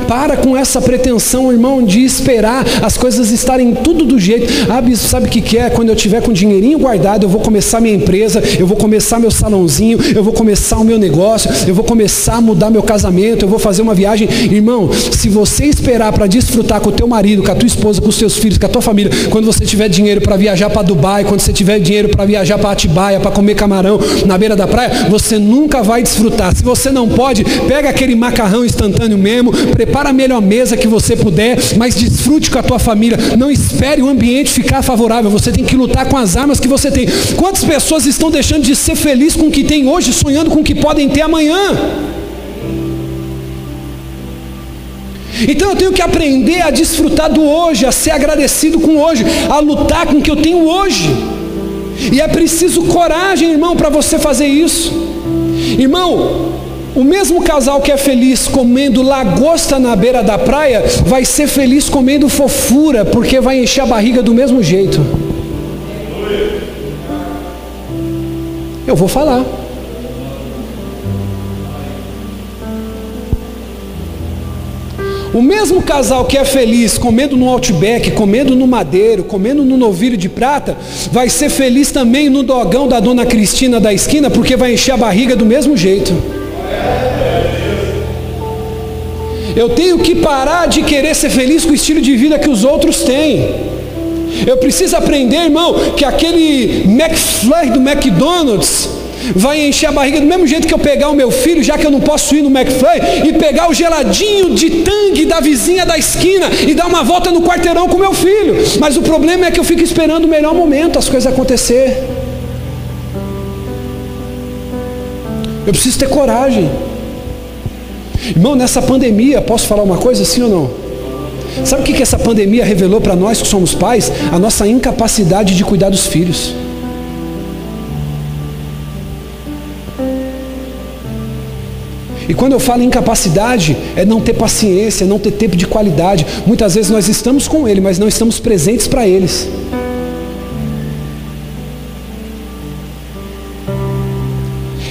Para com essa pretensão, irmão, de esperar as coisas estarem tudo do jeito. Ah, bispo, sabe o que é? Quando eu tiver com dinheirinho guardado, eu vou começar minha empresa, eu vou começar meu salãozinho, eu vou começar o meu negócio, eu vou começar a mudar meu casamento, eu vou fazer uma viagem. Irmão, se você esperar para desfrutar com o teu marido, com a tua esposa, com os teus filhos, com a tua família, quando você tiver dinheiro para viajar para Dubai, quando você tiver dinheiro para viajar para Atibaia, para comer camarão na beira da praia, você nunca vai desfrutar. Se você não pode, pega aquele macarrão instantâneo mesmo, prepara a melhor mesa que você puder, mas desfrute com a tua família. Não espere o ambiente ficar favorável. Você tem que lutar com as armas que você tem. Quantas pessoas estão deixando de ser felizes com o que tem hoje, sonhando com o que podem ter amanhã? Então eu tenho que aprender a desfrutar do hoje, a ser agradecido com hoje, a lutar com o que eu tenho hoje. E é preciso coragem, irmão, para você fazer isso. Irmão, o mesmo casal que é feliz comendo lagosta na beira da praia, vai ser feliz comendo fofura, porque vai encher a barriga do mesmo jeito. Eu vou falar. O mesmo casal que é feliz comendo no Outback, comendo no Madeiro, comendo no Novilho de Prata, vai ser feliz também no dogão da Dona Cristina da esquina, porque vai encher a barriga do mesmo jeito. Eu tenho que parar de querer ser feliz com o estilo de vida que os outros têm. Eu preciso aprender, irmão, que aquele McFlurry do McDonald's vai encher a barriga do mesmo jeito que eu pegar o meu filho, já que eu não posso ir no McFly, e pegar o geladinho de tangue da vizinha da esquina e dar uma volta no quarteirão com meu filho. Mas o problema é que eu fico esperando o melhor momento as coisas acontecer. Eu preciso ter coragem. Irmão, nessa pandemia, posso falar uma coisa sim ou não? Sabe o que, que essa pandemia revelou para nós que somos pais? A nossa incapacidade de cuidar dos filhos. E quando eu falo incapacidade, é não ter paciência, não ter tempo de qualidade. Muitas vezes nós estamos com Ele, mas não estamos presentes para eles.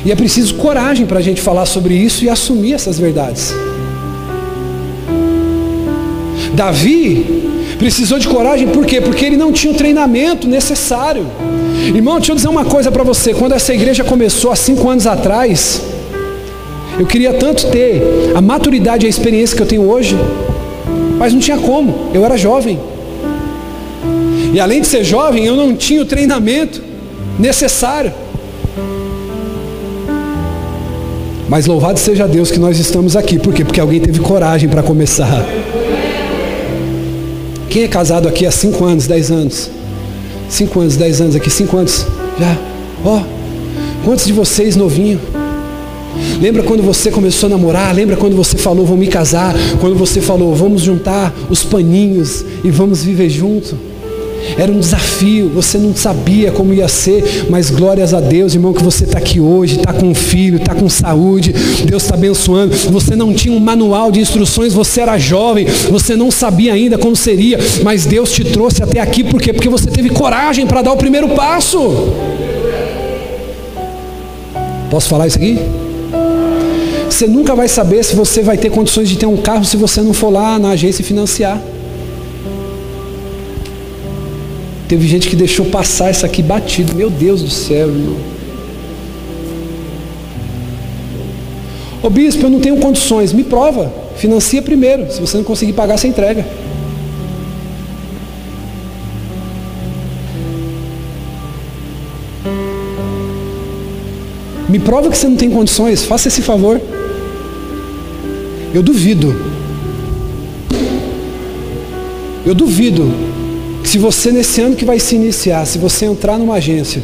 E é preciso coragem para a gente falar sobre isso e assumir essas verdades. Davi precisou de coragem, por quê? Porque ele não tinha o treinamento necessário. Irmão, deixa eu dizer uma coisa para você: quando essa igreja começou há cinco anos atrás, eu queria tanto ter a maturidade e a experiência que eu tenho hoje, mas não tinha como, eu era jovem. E além de ser jovem, eu não tinha o treinamento necessário. Mas louvado seja Deus que nós estamos aqui. Por quê? Porque alguém teve coragem para começar. Quem é casado aqui há 5 anos, 10 anos? 5 anos, 10 anos aqui, 5 anos. Já. Ó. Oh, quantos de vocês novinho? Lembra quando você começou a namorar? Lembra quando você falou, vou me casar? Quando você falou, vamos juntar os paninhos e vamos viver junto? Era um desafio, você não sabia como ia ser, mas glórias a Deus, irmão, que você está aqui hoje, está com um filho, está com saúde, Deus está abençoando. Você não tinha um manual de instruções, você era jovem, você não sabia ainda como seria, mas Deus te trouxe até aqui, por quê? Porque você teve coragem para dar o primeiro passo. Posso falar isso aqui? Você nunca vai saber se você vai ter condições de ter um carro se você não for lá na agência financiar. Teve gente que deixou passar isso aqui batido. Meu Deus do céu, irmão. Ô bispo, eu não tenho condições. Me prova. Financia primeiro. Se você não conseguir pagar, você entrega. Me prova que você não tem condições. Faça esse favor. Eu duvido. Eu duvido se você nesse ano que vai se iniciar, se você entrar numa agência,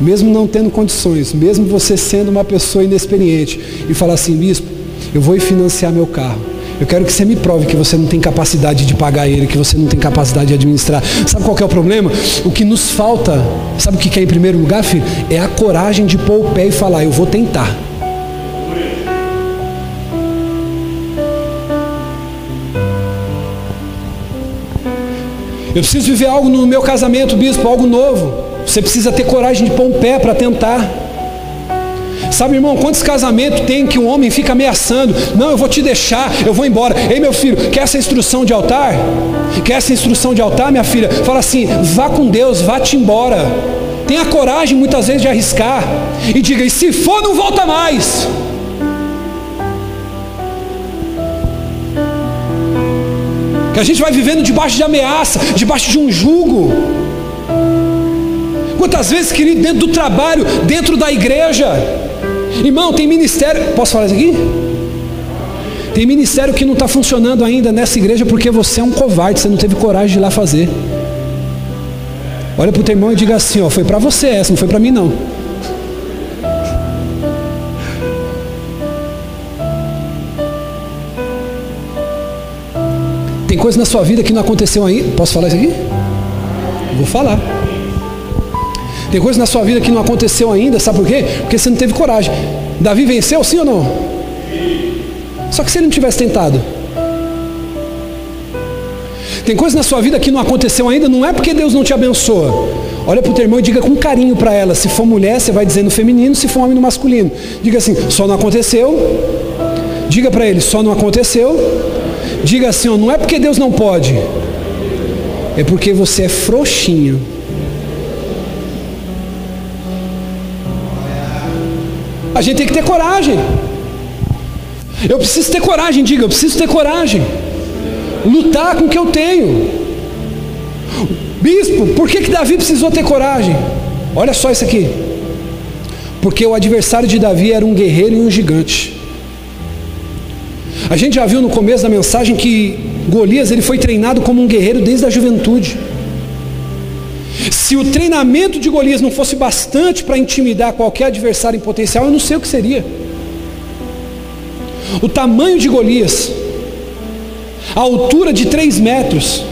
mesmo não tendo condições, mesmo você sendo uma pessoa inexperiente, e falar assim, bispo, eu vou financiar meu carro. Eu quero que você me prove que você não tem capacidade de pagar ele, que você não tem capacidade de administrar. Sabe qual é o problema? O que nos falta, sabe o que é em primeiro lugar, filho? É a coragem de pôr o pé e falar, eu vou tentar. Eu preciso viver algo no meu casamento, bispo, algo novo. Você precisa ter coragem de pôr um pé para tentar. Sabe, irmão, quantos casamentos tem que um homem fica ameaçando? Não, eu vou te deixar, eu vou embora. Ei, meu filho, quer essa instrução de altar? Quer essa instrução de altar, minha filha? Fala assim: vá com Deus, vá-te embora. Tenha coragem muitas vezes de arriscar. E diga: e se for, não volta mais. Que a gente vai vivendo debaixo de ameaça, debaixo de um jugo. Quantas vezes, querido, dentro do trabalho, dentro da igreja, irmão, tem ministério. Posso falar isso aqui? Tem ministério que não está funcionando ainda nessa igreja porque você é um covarde, você não teve coragem de ir lá fazer. Olha para o teu irmão e diga assim: ó, foi para você essa, não foi para mim não. Coisa na sua vida que não aconteceu ainda. Posso falar isso aqui? Vou falar. Tem coisa na sua vida que não aconteceu ainda, sabe por quê? Porque você não teve coragem. Davi venceu, sim ou não? Só que se ele não tivesse tentado. Tem coisa na sua vida que não aconteceu ainda, não é porque Deus não te abençoa. Olha para o teu irmão e diga com carinho para ela. Se for mulher, você vai dizer no feminino, se for homem, no masculino. Diga assim: só não aconteceu. Diga para ele: só não aconteceu. Diga assim: ó, não é porque Deus não pode, é porque você é frouxinho. A gente tem que ter coragem. Eu preciso ter coragem, diga, eu preciso ter coragem. Lutar com o que eu tenho. Bispo, por que, que Davi precisou ter coragem? Olha só isso aqui. Porque o adversário de Davi era um guerreiro e um gigante. A gente já viu no começo da mensagem que Golias ele foi treinado como um guerreiro desde a juventude. Se o treinamento de Golias não fosse bastante para intimidar qualquer adversário em potencial, eu não sei o que seria. O tamanho de Golias, a altura de 3 metros,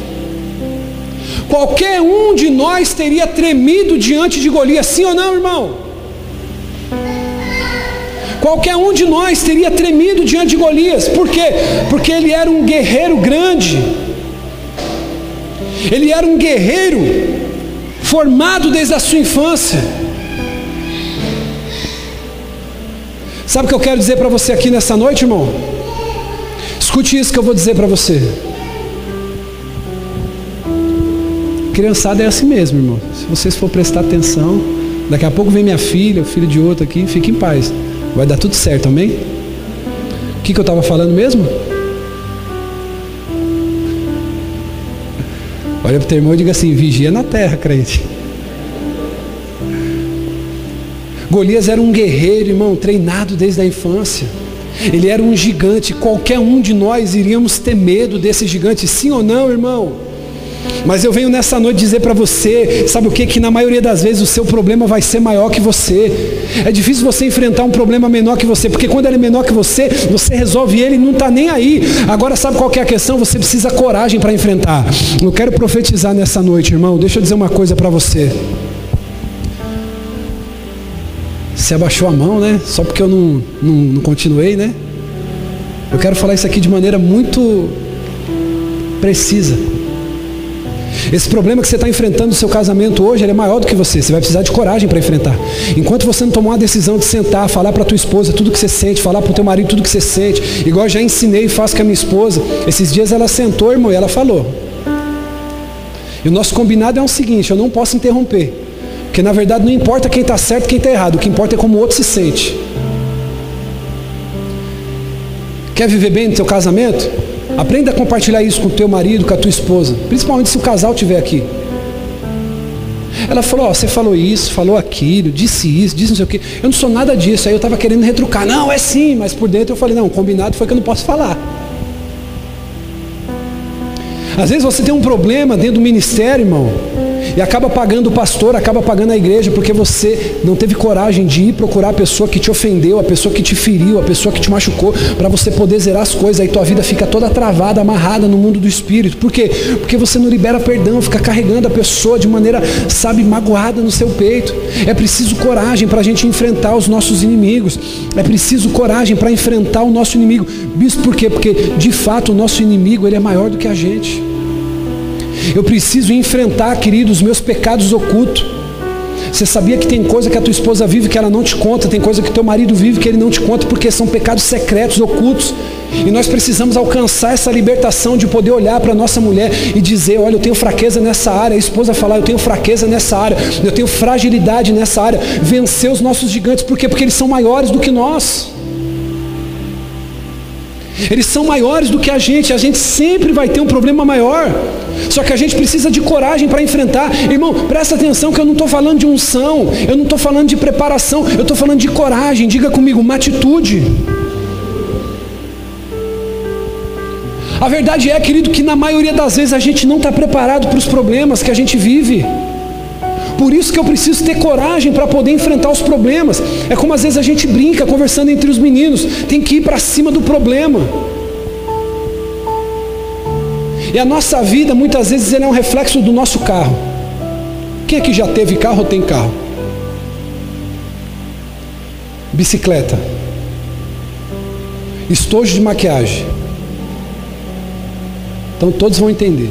qualquer um de nós teria tremido diante de Golias, sim ou não, irmão? Qualquer um de nós teria tremido diante de Golias, por quê? Porque ele era um guerreiro grande, ele era um guerreiro formado desde a sua infância. Sabe o que eu quero dizer para você aqui nessa noite, irmão? Escute isso que eu vou dizer para você. Criançada é assim mesmo, irmão. Se vocês for prestar atenção, daqui a pouco vem minha filha, filho de outro aqui, fique em paz. Vai dar tudo certo, amém? O que, que eu estava falando mesmo? Olha para o teu irmão e diga assim: vigia na terra, crente. Golias era um guerreiro, irmão, treinado desde a infância. Ele era um gigante. Qualquer um de nós iríamos ter medo desse gigante, sim ou não, irmão? Mas eu venho nessa noite dizer para você, sabe o que? Que na maioria das vezes o seu problema vai ser maior que você. É difícil você enfrentar um problema menor que você, porque quando ele é menor que você, você resolve ele e não está nem aí. Agora sabe qual é a questão? Você precisa coragem para enfrentar. Eu quero profetizar nessa noite, irmão. Deixa eu dizer uma coisa para você. Você abaixou a mão, né? Só porque eu não, não, não continuei, né? Eu quero falar isso aqui de maneira muito precisa. Esse problema que você está enfrentando no seu casamento hoje, é maior do que você. Você vai precisar de coragem para enfrentar. Enquanto você não tomar uma decisão de sentar, falar para tua esposa tudo que você sente, falar para o teu marido tudo que você sente, igual eu já ensinei e faço com a minha esposa. Esses dias ela sentou, irmão, e ela falou. E o nosso combinado é o seguinte: eu não posso interromper. Porque na verdade não importa quem está certo e quem está errado, o que importa é como o outro se sente. Quer viver bem no teu casamento? Aprenda a compartilhar isso com o teu marido, com a tua esposa, principalmente se o casal estiver aqui. Ela falou, ó, você falou isso, falou aquilo, disse isso, disse não sei o quê. Eu não sou nada disso. Aí eu estava querendo retrucar. Não, é sim, mas por dentro eu falei, não, combinado foi que eu não posso falar. Às vezes você tem um problema dentro do ministério, irmão, e acaba pagando o pastor, acaba pagando a igreja, porque você não teve coragem de ir procurar a pessoa que te ofendeu, a pessoa que te feriu, a pessoa que te machucou, para você poder zerar as coisas. Aí tua vida fica toda travada, amarrada no mundo do espírito. Por quê? Porque você não libera perdão, fica carregando a pessoa de maneira, sabe, magoada no seu peito. É preciso coragem para a gente enfrentar os nossos inimigos. É preciso coragem para enfrentar o nosso inimigo. Bispo, por quê? Porque de fato o nosso inimigo ele é maior do que a gente. Eu preciso enfrentar, querido, os meus pecados ocultos. Você sabia que tem coisa que a tua esposa vive que ela não te conta, tem coisa que teu marido vive que ele não te conta, porque são pecados secretos, ocultos. E nós precisamos alcançar essa libertação de poder olhar para nossa mulher e dizer: Olha, eu tenho fraqueza nessa área. A esposa falar: Eu tenho fraqueza nessa área, eu tenho fragilidade nessa área. Vencer os nossos gigantes, por quê? Porque eles são maiores do que nós. Eles são maiores do que a gente, a gente sempre vai ter um problema maior. Só que a gente precisa de coragem para enfrentar. Irmão, presta atenção que eu não estou falando de unção, eu não estou falando de preparação, eu estou falando de coragem. Diga comigo, uma atitude. A verdade é, querido, que na maioria das vezes a gente não está preparado para os problemas que a gente vive. Por isso que eu preciso ter coragem para poder enfrentar os problemas. É como às vezes a gente brinca conversando entre os meninos, tem que ir para cima do problema. E a nossa vida, muitas vezes, é um reflexo do nosso carro. Quem aqui já teve carro ou tem carro? Bicicleta. Estojo de maquiagem. Então todos vão entender.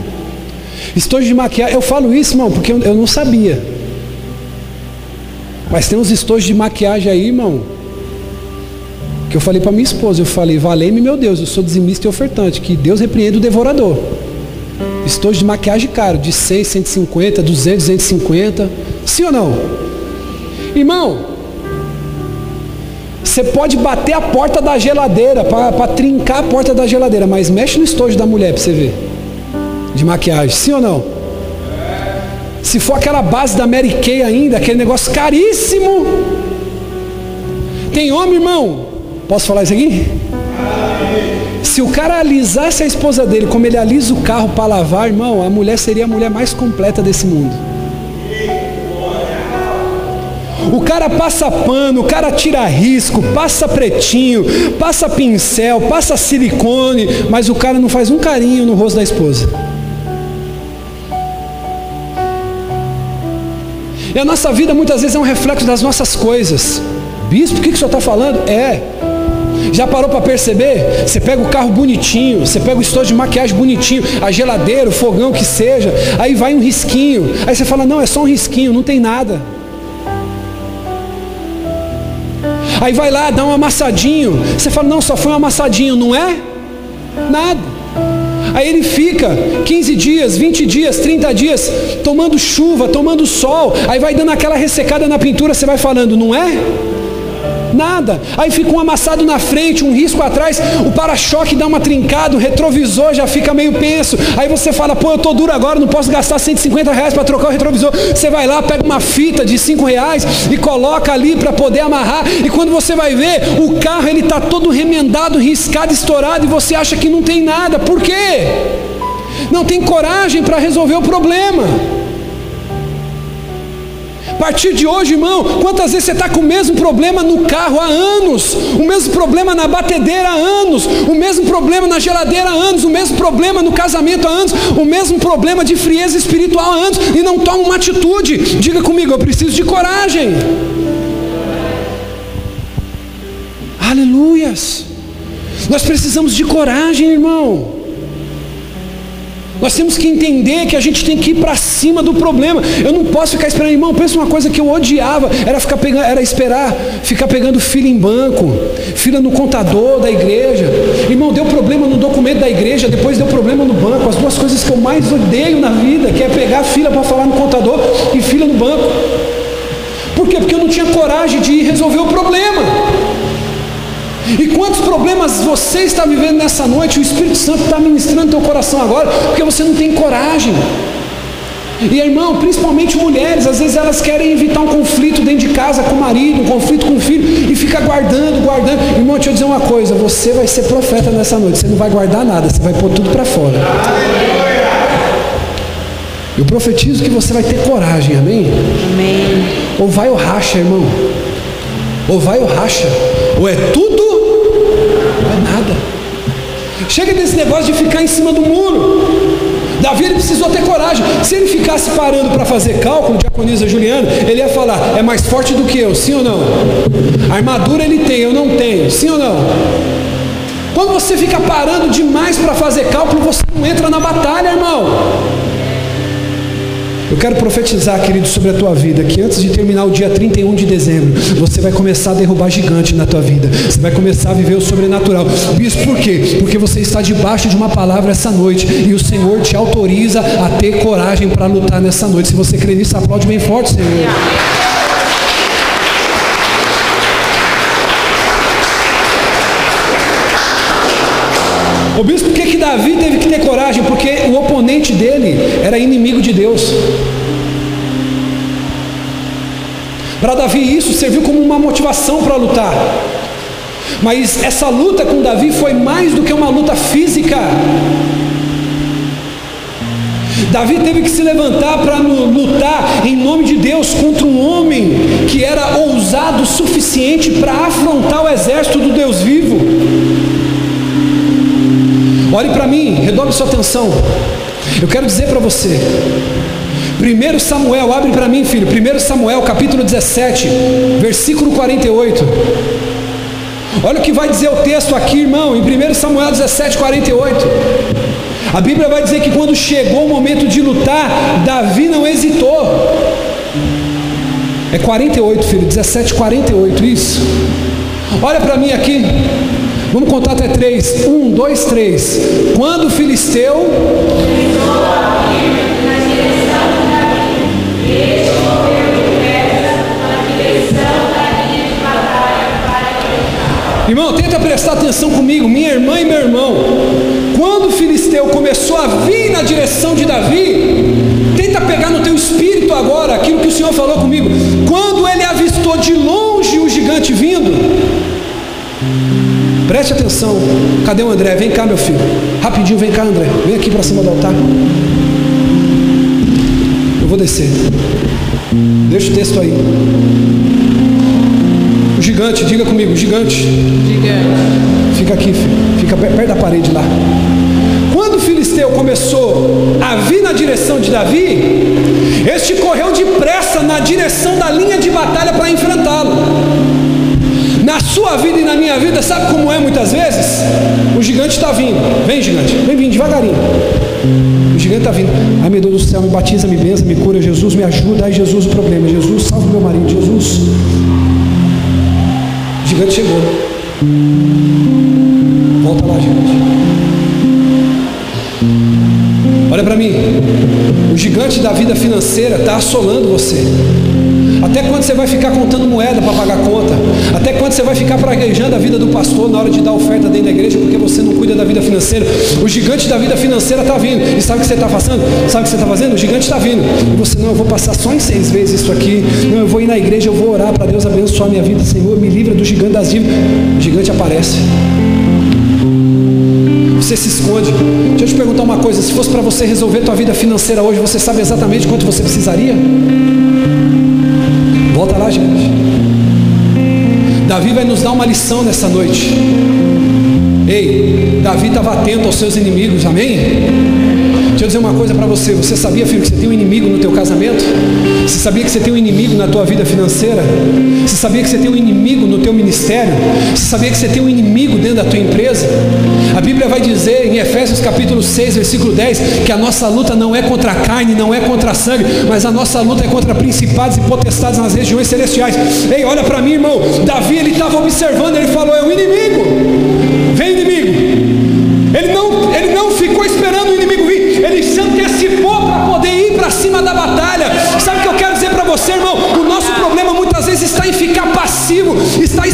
Estojo de maquiagem, eu falo isso, irmão, porque eu não sabia. Mas tem uns estojos de maquiagem aí, irmão. Que eu falei para minha esposa, eu falei, valei-me meu Deus, eu sou dizimista e ofertante, que Deus repreenda o devorador. Estojo de maquiagem caro, de 6, 150, 200, 250. Sim ou não? Irmão, você pode bater a porta da geladeira para trincar a porta da geladeira, mas mexe no estojo da mulher para você ver. De maquiagem, sim ou não? Se for aquela base da Mary Kay ainda, aquele negócio caríssimo. Tem homem, irmão? Posso falar isso aqui? Se o cara alisasse a esposa dele como ele alisa o carro para lavar, irmão, a mulher seria a mulher mais completa desse mundo. O cara passa pano, o cara tira risco, passa pretinho, passa pincel, passa silicone, mas o cara não faz um carinho no rosto da esposa. E a nossa vida muitas vezes é um reflexo das nossas coisas. Bispo, o que, que o senhor está falando? É. Já parou para perceber? Você pega o carro bonitinho, você pega o estojo de maquiagem bonitinho, a geladeira, o fogão que seja, aí vai um risquinho. Aí você fala, não, é só um risquinho, não tem nada. Aí vai lá, dá um amassadinho. Você fala, não, só foi um amassadinho, não é? Nada. Aí ele fica 15 dias, 20 dias, 30 dias tomando chuva, tomando sol. Aí vai dando aquela ressecada na pintura, você vai falando, não é? Nada. Aí fica um amassado na frente, um risco atrás, o para-choque dá uma trincada, o retrovisor já fica meio penso. Aí você fala, pô, eu tô duro agora, não posso gastar 150 reais para trocar o retrovisor. Você vai lá, pega uma fita de 5 reais e coloca ali para poder amarrar. E quando você vai ver, o carro ele tá todo remendado, riscado, estourado, e você acha que não tem nada. Por quê? Não tem coragem para resolver o problema. Partir de hoje, irmão, quantas vezes você está com o mesmo problema no carro há anos, o mesmo problema na batedeira há anos, o mesmo problema na geladeira há anos, o mesmo problema no casamento há anos, o mesmo problema de frieza espiritual há anos, e não toma uma atitude. Diga comigo, eu preciso de coragem. Aleluias. Nós precisamos de coragem, irmão. Nós temos que entender que a gente tem que ir para cima do problema. Eu não posso ficar esperando, irmão. Pensa uma coisa que eu odiava, era ficar pegando, era esperar, ficar pegando fila em banco, fila no contador da igreja. Irmão, deu problema no documento da igreja, depois deu problema no banco. As duas coisas que eu mais odeio na vida, que é pegar fila para falar no contador e fila no banco. Por quê? Porque eu não tinha coragem de resolver o problema. E quantos problemas você está vivendo nessa noite? O Espírito Santo está ministrando teu coração agora, porque você não tem coragem. E irmão, principalmente mulheres, às vezes elas querem evitar um conflito dentro de casa com o marido, um conflito com o filho, e fica guardando, guardando. Irmão, deixa eu dizer uma coisa: você vai ser profeta nessa noite, você não vai guardar nada, você vai pôr tudo para fora. Eu profetizo que você vai ter coragem, amém? Amém. Ou vai ou racha, irmão. Ou vai ou racha. Ou é tudo nada. Chega desse negócio de ficar em cima do muro. Davi ele precisou ter coragem. Se ele ficasse parando para fazer cálculo, diaconisa Juliano, ele ia falar: é mais forte do que eu, sim ou não? A armadura ele tem, eu não tenho, sim ou não? Quando você fica parando demais para fazer cálculo, você não entra na batalha, irmão. Eu quero profetizar, querido, sobre a tua vida, que antes de terminar o dia 31 de dezembro, você vai começar a derrubar gigante na tua vida. Você vai começar a viver o sobrenatural. Isso por quê? Porque você está debaixo de uma palavra essa noite e o Senhor te autoriza a ter coragem para lutar nessa noite. Se você crê nisso, aplaude bem forte, Senhor. O bispo, por que, que Davi teve que ter coragem? Porque o oponente dele era inimigo de Deus. Para Davi, isso serviu como uma motivação para lutar. Mas essa luta com Davi foi mais do que uma luta física. Davi teve que se levantar para lutar em nome de Deus contra um homem que era ousado o suficiente para afrontar o exército do Deus vivo. Olhe para mim, redobre sua atenção. Eu quero dizer para você. 1 Samuel, abre para mim, filho. 1 Samuel, capítulo 17, versículo 48. Olha o que vai dizer o texto aqui, irmão, em 1 Samuel 17, 48. A Bíblia vai dizer que quando chegou o momento de lutar, Davi não hesitou. É 48, filho, 17, 48, isso. Olha para mim aqui. Vamos contar até três. Um, dois, três. Quando o filisteu. Irmão, tenta prestar atenção comigo, minha irmã e meu irmão. Quando o filisteu começou a vir na direção de Davi, tenta pegar no teu espírito agora aquilo que o Senhor falou comigo. Quando ele avistou de longe preste atenção. Cadê o André? Vem cá, meu filho. Rapidinho, vem cá, André. Vem aqui para cima do altar. Eu vou descer. Deixa o texto aí gigante, diga comigo, gigante. Gigante. Fica aqui, filho. fica perto da parede lá. Quando o filisteu começou a vir na direção de Davi, este correu depressa na direção da linha de batalha para enfrentá-lo. Na sua vida e na minha vida, sabe como é muitas vezes? O gigante está vindo. Vem, gigante, vem vindo devagarinho. O gigante está vindo. Ai meu Deus do céu, me batiza, me benza, me cura, Jesus, me ajuda. Ai Jesus, o problema. Jesus, salve meu marido. Jesus, gigante chegou. Volta lá, gigante. Olha para mim. O gigante da vida financeira está assolando você. Até quando você vai ficar contando moeda para pagar conta? Até quando você vai ficar praguejando a vida do pastor na hora de dar oferta dentro da igreja porque você não cuida da vida financeira? O gigante da vida financeira está vindo. E sabe o que você está fazendo? Sabe o que você está fazendo? O gigante está vindo. E você, não, eu vou passar só em seis vezes isso aqui. Não, eu vou ir na igreja, eu vou orar para Deus abençoar minha vida. Senhor, me livra do gigante das dívidas. O gigante aparece. Você se esconde. Deixa eu te perguntar uma coisa: se fosse para você resolver tua vida financeira hoje, você sabe exatamente quanto você precisaria? Volta lá, gente. Davi vai nos dar uma lição nessa noite. Ei, Davi estava atento aos seus inimigos, amém? Deixa eu dizer uma coisa para você. Você sabia, filho, que você tem um inimigo no teu casamento? Você sabia que você tem um inimigo na tua vida financeira? Você sabia que você tem um inimigo no teu ministério? Você sabia que você tem um inimigo dentro da tua empresa? A Bíblia vai dizer em Efésios capítulo 6, versículo 10, que a nossa luta não é contra a carne, não é contra a sangue, mas a nossa luta é contra principados e potestades nas regiões celestiais. Ei, olha para mim, irmão. Davi ele estava observando, ele falou: é o inimigo. Vem inimigo. Da batalha. Sabe o que eu quero dizer para você, irmão? O nosso problema muitas vezes está em ficar passivo, está em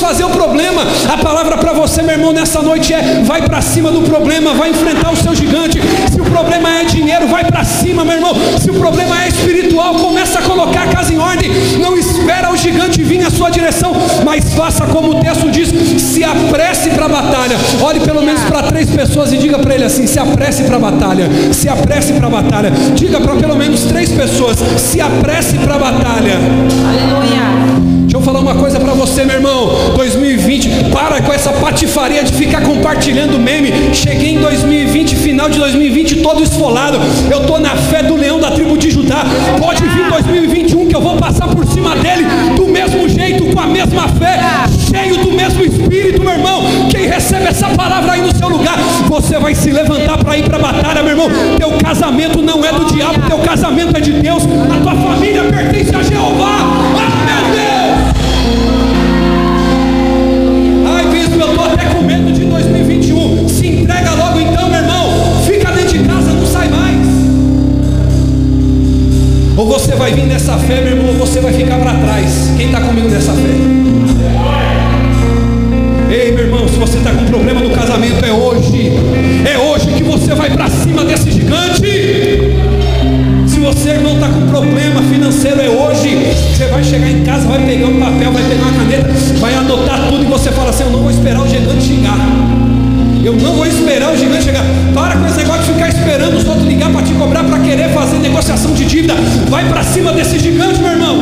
fazer o problema. A palavra para você, meu irmão, nessa noite é: vai para cima do problema, vai enfrentar o seu gigante. Se o problema é dinheiro, vai para cima, meu irmão. Se o problema é espiritual, começa a colocar a casa em ordem. Não espera o gigante vir na sua direção, mas faça como o texto diz: se apresse para a batalha. Olhe pelo menos para três pessoas e diga para ele assim: se apresse para a batalha, se apresse para a batalha. Diga para pelo menos três pessoas: se apresse para a batalha. Aleluia. Eu falar uma coisa para você, meu irmão. 2020, para com essa patifaria de ficar compartilhando meme. Cheguei em 2020, final de 2020, todo esfolado. Eu tô na fé do leão da tribo de Judá. Pode vir 2021 que eu vou passar por cima dele do mesmo jeito, com a mesma fé, cheio do mesmo espírito, meu irmão. Quem recebe essa palavra aí no seu lugar, você vai se levantar para ir para a batalha, meu irmão. Teu casamento não é do diabo, teu casamento é de Deus. A tua família pertence a Jeová. Vai vir nessa fé, meu irmão, você vai ficar para trás. Quem está comigo nessa fé? Ei, meu irmão, se você está com problema no casamento, é hoje. É hoje que você vai para cima desse gigante. Se você, irmão, está com problema financeiro, é hoje. Você vai chegar em casa, vai pegar um papel, vai pegar uma caneta, vai anotar tudo e você fala assim: Eu não vou esperar o gigante chegar. Eu não vou esperar o gigante chegar. Para com esse negócio de ficar esperando os outros ligar para te cobrar, para querer fazer negociação de dívida. Vai para cima desse gigante, meu irmão.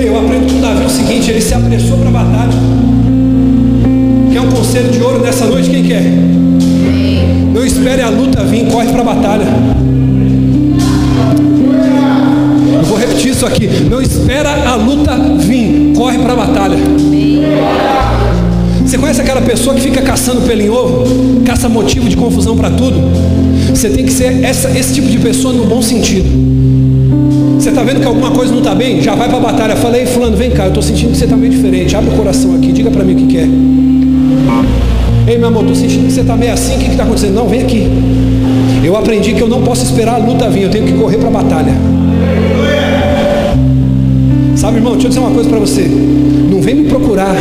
eu aprendo com Davi o seguinte: seguinte, ele se apressou para a batalha. Quer um conselho de ouro nessa noite? Quem quer? Não espere a luta vir, corre para a batalha. Eu vou repetir isso aqui. Não espera a luta vir, corre para a batalha. Você conhece aquela pessoa que fica caçando pelo em ovo? Caça motivo de confusão para tudo? Você tem que ser essa, esse tipo de pessoa no bom sentido. Você está vendo que alguma coisa não está bem? Já vai para a batalha. Falei, fulano, vem cá, eu estou sentindo que você está meio diferente. Abre o coração aqui, diga para mim o que quer. Ei, meu amor, estou sentindo que você está meio assim, o que está acontecendo? Não, vem aqui. Eu aprendi que eu não posso esperar a luta vir, eu tenho que correr para a batalha. Sabe, irmão, deixa eu dizer uma coisa para você. Não vem me procurar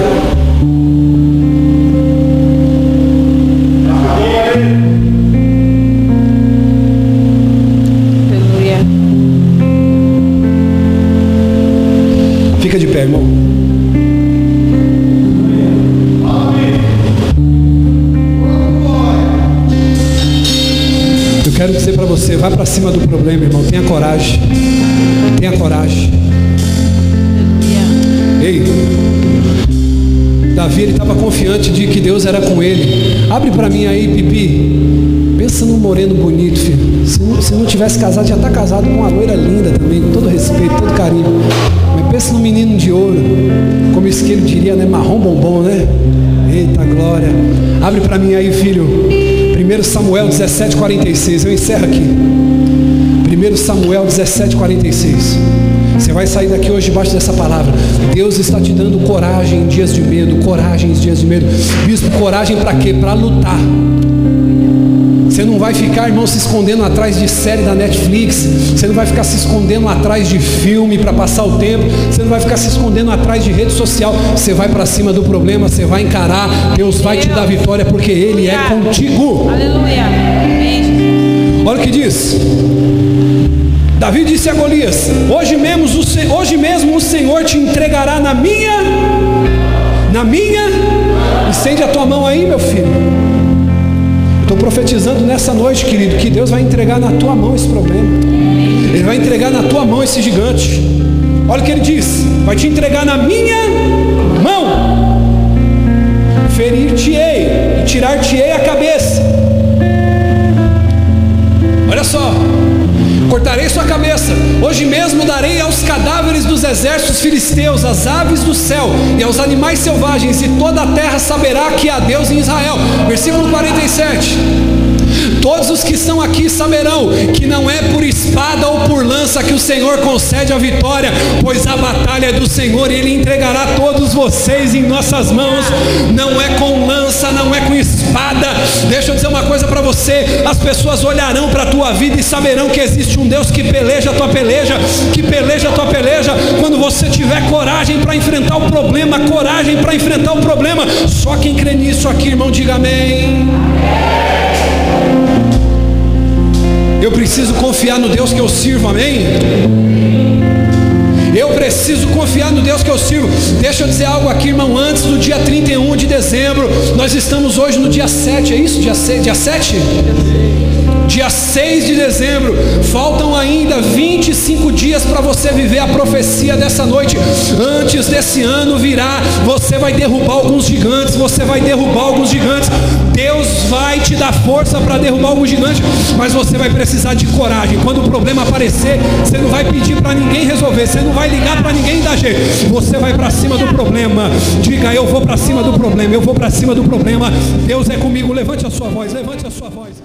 você. Vai para cima do problema, irmão. Tenha coragem. Tenha coragem. Davi estava confiante de que Deus era com ele. Abre para mim aí, Pipi. Pensa num moreno bonito, filho. Se não, se não tivesse casado, já está casado com uma loira linda também, com todo respeito, todo carinho. Mas pensa num menino de ouro, como o esquilo diria, né? Marrom bombom, né? Eita glória. Abre para mim aí, filho. 1 Samuel 17, 46. Eu encerro aqui. 1 Samuel 17, 46. Você vai sair daqui hoje debaixo dessa palavra. Deus está te dando coragem em dias de medo, coragem em dias de medo. Bispo, coragem para quê? Para lutar. Você não vai ficar, irmão, se escondendo atrás de série da Netflix. Você não vai ficar se escondendo atrás de filme para passar o tempo. Você não vai ficar se escondendo atrás de rede social. Você vai para cima do problema, você vai encarar. Deus vai te dar vitória porque Ele é contigo. Aleluia. Olha o que diz. Davi disse a Golias: Hoje mesmo, o, hoje mesmo o Senhor te entregará na minha, na minha. Estende a tua mão aí, meu filho. Estou profetizando nessa noite, querido, que Deus vai entregar na tua mão esse problema. Ele vai entregar na tua mão esse gigante. Olha o que ele diz: vai te entregar na minha mão. Ferir-te-ei e tirar-te-ei a cabeça. Olha só, cortarei sua cabeça. Hoje mesmo darei aos cadáveres dos exércitos filisteus, às aves do céu e aos animais selvagens, e toda a terra saberá que há Deus em Israel. Versículo 47. Todos os que estão aqui saberão que não é por espada ou por lança que o Senhor concede a vitória, pois a batalha é do Senhor e Ele entregará todos vocês em nossas mãos. Não é com lança, não é com espada. Deixa eu dizer uma coisa para você: as pessoas olharão para a tua vida e saberão que existe um Deus que peleja a tua peleja, que peleja a tua peleja. Quando você tiver coragem para enfrentar o problema, coragem para enfrentar o problema. Só quem crê nisso aqui, irmão, diga amém. Eu preciso confiar no Deus que eu sirvo, amém? Eu preciso confiar no Deus que eu sirvo. Deixa eu dizer algo aqui, irmão. Antes do dia 31 de dezembro, nós estamos hoje no dia 7, é isso? Dia, 6, dia 7? dia 6 de dezembro. Faltam ainda 25 dias para você viver a profecia dessa noite. Antes desse ano virá, você vai derrubar alguns gigantes, você vai derrubar alguns gigantes. Deus vai te dar força para derrubar alguns gigantes, mas você vai precisar de coragem. Quando o problema aparecer, você não vai pedir para ninguém resolver, você não vai ligar para ninguém dar jeito. Você vai para cima do problema. Diga, eu vou para cima do problema, eu vou para cima do problema. Deus é comigo. Levante a sua voz, levante a sua voz.